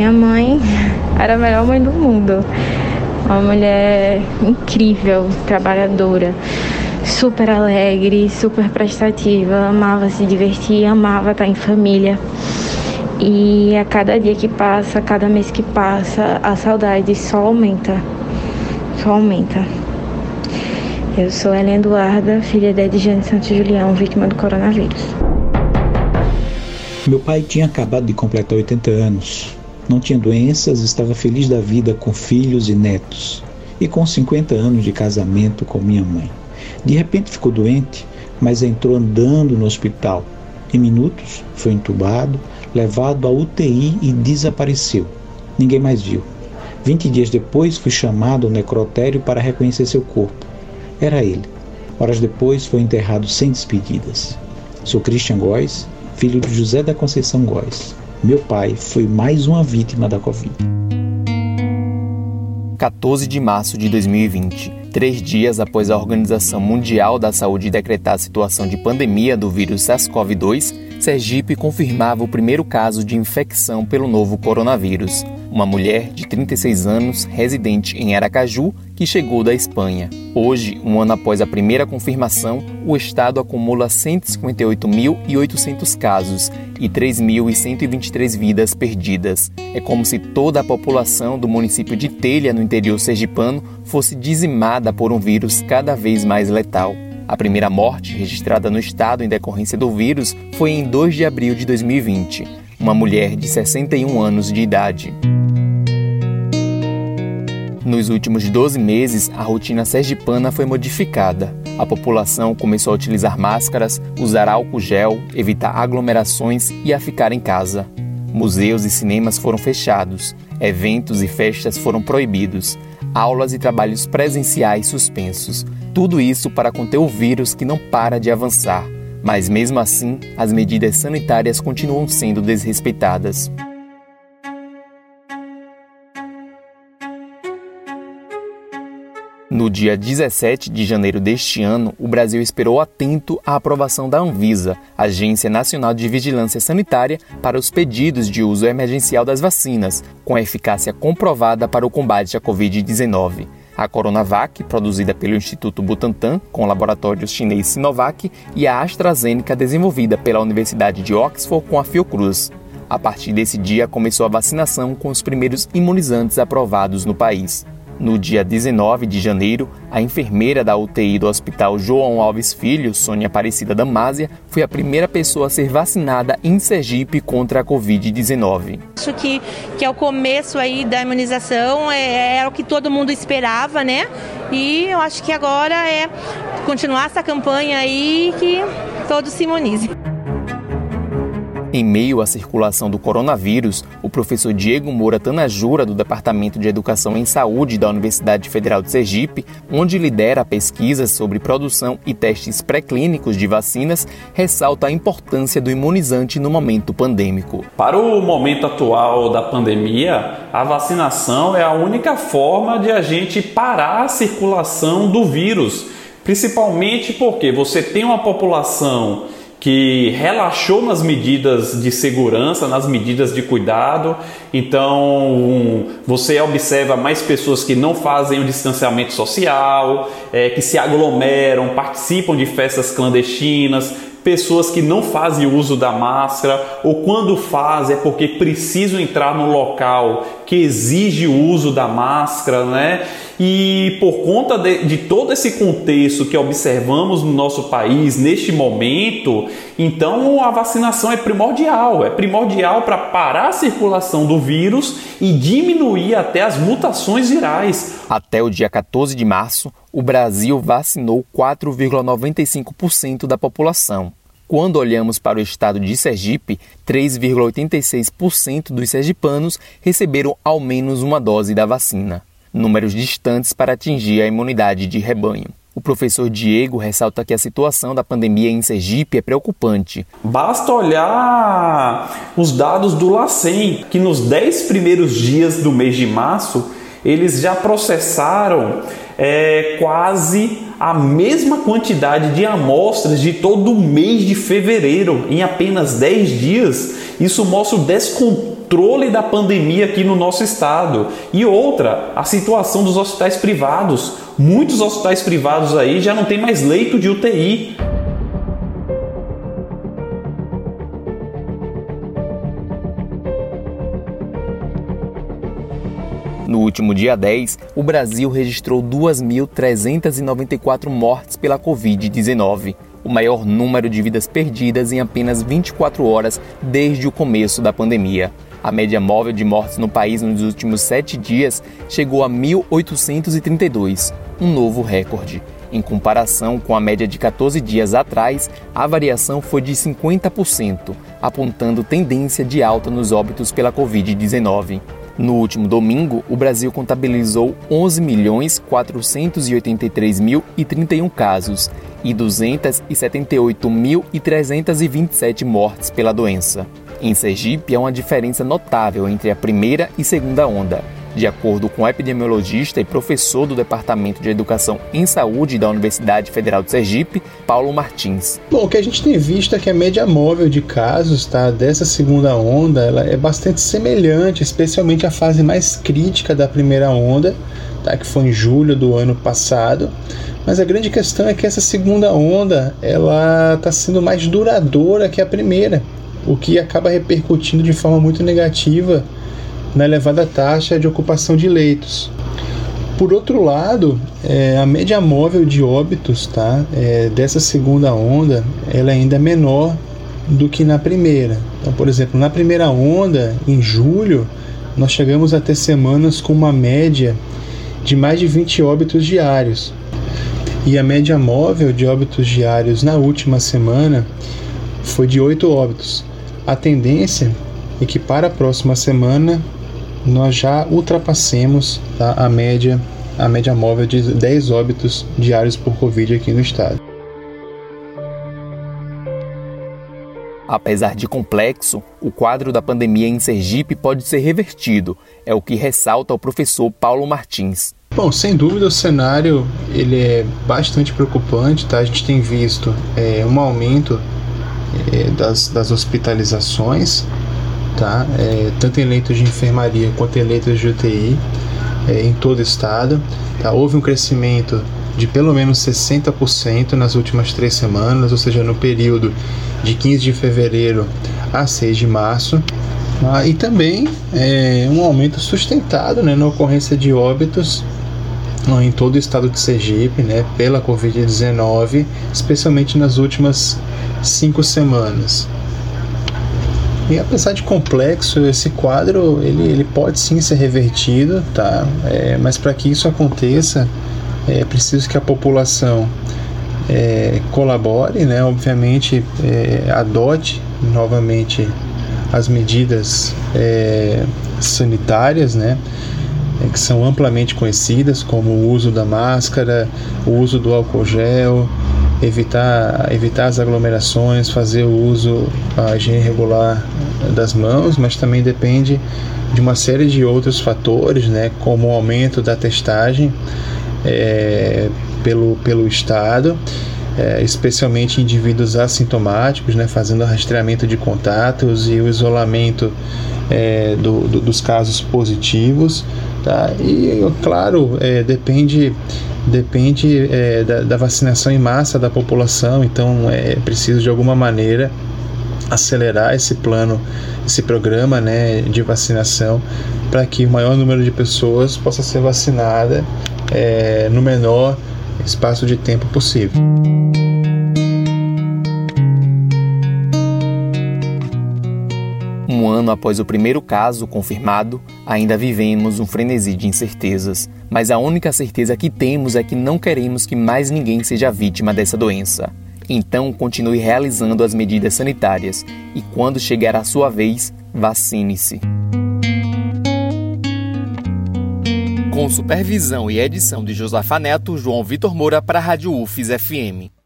Minha mãe era a melhor mãe do mundo. Uma mulher incrível, trabalhadora, super alegre, super prestativa, amava se divertir, amava estar em família. E a cada dia que passa, a cada mês que passa, a saudade só aumenta. Só aumenta. Eu sou Helen Eduarda, filha de Edjane Santos Julião, vítima do coronavírus. Meu pai tinha acabado de completar 80 anos. Não tinha doenças, estava feliz da vida com filhos e netos. E com 50 anos de casamento com minha mãe. De repente ficou doente, mas entrou andando no hospital. Em minutos, foi entubado, levado à UTI e desapareceu. Ninguém mais viu. Vinte dias depois, fui chamado ao necrotério para reconhecer seu corpo. Era ele. Horas depois, foi enterrado sem despedidas. Sou Christian Góes, filho de José da Conceição Góes. Meu pai foi mais uma vítima da Covid. 14 de março de 2020, três dias após a Organização Mundial da Saúde decretar a situação de pandemia do vírus SARS-CoV-2, Sergipe confirmava o primeiro caso de infecção pelo novo coronavírus. Uma mulher de 36 anos, residente em Aracaju, que chegou da Espanha. Hoje, um ano após a primeira confirmação, o estado acumula 158.800 casos e 3.123 vidas perdidas. É como se toda a população do município de Telha, no interior sergipano, fosse dizimada por um vírus cada vez mais letal. A primeira morte registrada no estado em decorrência do vírus foi em 2 de abril de 2020, uma mulher de 61 anos de idade. Nos últimos 12 meses, a rotina sergipana foi modificada. A população começou a utilizar máscaras, usar álcool gel, evitar aglomerações e a ficar em casa. Museus e cinemas foram fechados, eventos e festas foram proibidos, aulas e trabalhos presenciais suspensos. Tudo isso para conter o vírus que não para de avançar. Mas mesmo assim, as medidas sanitárias continuam sendo desrespeitadas. No dia 17 de janeiro deste ano, o Brasil esperou atento à aprovação da Anvisa, Agência Nacional de Vigilância Sanitária, para os pedidos de uso emergencial das vacinas, com eficácia comprovada para o combate à Covid-19. A Coronavac, produzida pelo Instituto Butantan, com laboratórios chinês Sinovac, e a AstraZeneca, desenvolvida pela Universidade de Oxford com a Fiocruz. A partir desse dia, começou a vacinação com os primeiros imunizantes aprovados no país. No dia 19 de janeiro, a enfermeira da UTI do Hospital João Alves Filho, Sônia Aparecida Damásia, foi a primeira pessoa a ser vacinada em Sergipe contra a Covid-19. Acho que, que é o começo aí da imunização, é, é o que todo mundo esperava, né? E eu acho que agora é continuar essa campanha aí que todos se imunizem. Em meio à circulação do coronavírus, o professor Diego Moura Tanajura, do Departamento de Educação em Saúde da Universidade Federal de Sergipe, onde lidera pesquisas sobre produção e testes pré-clínicos de vacinas, ressalta a importância do imunizante no momento pandêmico. Para o momento atual da pandemia, a vacinação é a única forma de a gente parar a circulação do vírus, principalmente porque você tem uma população que relaxou nas medidas de segurança, nas medidas de cuidado. Então, você observa mais pessoas que não fazem o distanciamento social, é, que se aglomeram, participam de festas clandestinas, pessoas que não fazem uso da máscara ou quando fazem é porque precisam entrar no local que exige o uso da máscara, né? E por conta de, de, todo esse contexto que observamos no nosso país neste momento, então a vacinação é primordial, é primordial para parar a circulação do vírus e diminuir até as mutações virais. Até o dia 14 de março, o Brasil vacinou 4,95% da população. Quando olhamos para o estado de Sergipe, 3,86% dos sergipanos receberam ao menos uma dose da vacina, números distantes para atingir a imunidade de rebanho. O professor Diego ressalta que a situação da pandemia em Sergipe é preocupante. Basta olhar os dados do LACEN, que nos 10 primeiros dias do mês de março eles já processaram é, quase a mesma quantidade de amostras de todo o mês de fevereiro em apenas 10 dias. Isso mostra o controle da pandemia aqui no nosso estado. E outra, a situação dos hospitais privados. Muitos hospitais privados aí já não tem mais leito de UTI. No último dia 10, o Brasil registrou 2.394 mortes pela Covid-19, o maior número de vidas perdidas em apenas 24 horas desde o começo da pandemia. A média móvel de mortes no país nos últimos sete dias chegou a 1.832, um novo recorde. Em comparação com a média de 14 dias atrás, a variação foi de 50%, apontando tendência de alta nos óbitos pela Covid-19. No último domingo, o Brasil contabilizou 11.483.031 casos e 278.327 mortes pela doença. Em Sergipe, há uma diferença notável entre a primeira e segunda onda de acordo com o epidemiologista e professor do Departamento de Educação em Saúde da Universidade Federal de Sergipe, Paulo Martins. Bom, o que a gente tem visto é que a média móvel de casos tá, dessa segunda onda ela é bastante semelhante, especialmente a fase mais crítica da primeira onda, tá, que foi em julho do ano passado. Mas a grande questão é que essa segunda onda ela está sendo mais duradoura que a primeira, o que acaba repercutindo de forma muito negativa na elevada taxa de ocupação de leitos. Por outro lado, é, a média móvel de óbitos tá, é, dessa segunda onda ela é ainda menor do que na primeira. Então, por exemplo, na primeira onda, em julho, nós chegamos a ter semanas com uma média de mais de 20 óbitos diários. E a média móvel de óbitos diários na última semana foi de 8 óbitos. A tendência é que para a próxima semana nós já ultrapassemos tá, a média a média móvel de 10 óbitos diários por Covid aqui no estado. Apesar de complexo, o quadro da pandemia em Sergipe pode ser revertido, é o que ressalta o professor Paulo Martins. Bom, sem dúvida o cenário ele é bastante preocupante, tá? A gente tem visto é, um aumento é, das, das hospitalizações, tá? É, tanto em leitos de enfermaria quanto em leitos de UTI é, em todo o estado. Tá? Houve um crescimento de pelo menos 60% nas últimas três semanas, ou seja, no período de 15 de fevereiro a 6 de março. Ah, e também é, um aumento sustentado né, na ocorrência de óbitos em todo o estado de Sergipe né, pela Covid-19, especialmente nas últimas cinco semanas. E apesar de complexo, esse quadro ele, ele pode sim ser revertido, tá? É, mas para que isso aconteça, é preciso que a população é, colabore, né? Obviamente, é, adote novamente as medidas é, sanitárias, né? É, que são amplamente conhecidas, como o uso da máscara, o uso do álcool gel, evitar, evitar as aglomerações, fazer o uso, a higiene regular das mãos, mas também depende de uma série de outros fatores, né, como o aumento da testagem é, pelo, pelo Estado, é, especialmente indivíduos assintomáticos, né, fazendo rastreamento de contatos e o isolamento é, do, do, dos casos positivos. Tá? E, claro, é, depende depende é, da, da, vacinação em massa da população, então é preciso de alguma maneira acelerar esse plano, esse programa né, de vacinação para que o maior número de pessoas possa ser vacinada é, no menor espaço de tempo possível. Um ano após o primeiro caso confirmado, ainda vivemos um frenesi de incertezas. Mas a única certeza que temos é que não queremos que mais ninguém seja vítima dessa doença. Então, continue realizando as medidas sanitárias e, quando chegar a sua vez, vacine-se. Com supervisão e edição de Josafa Neto, João Vitor Moura para a Rádio UFES FM.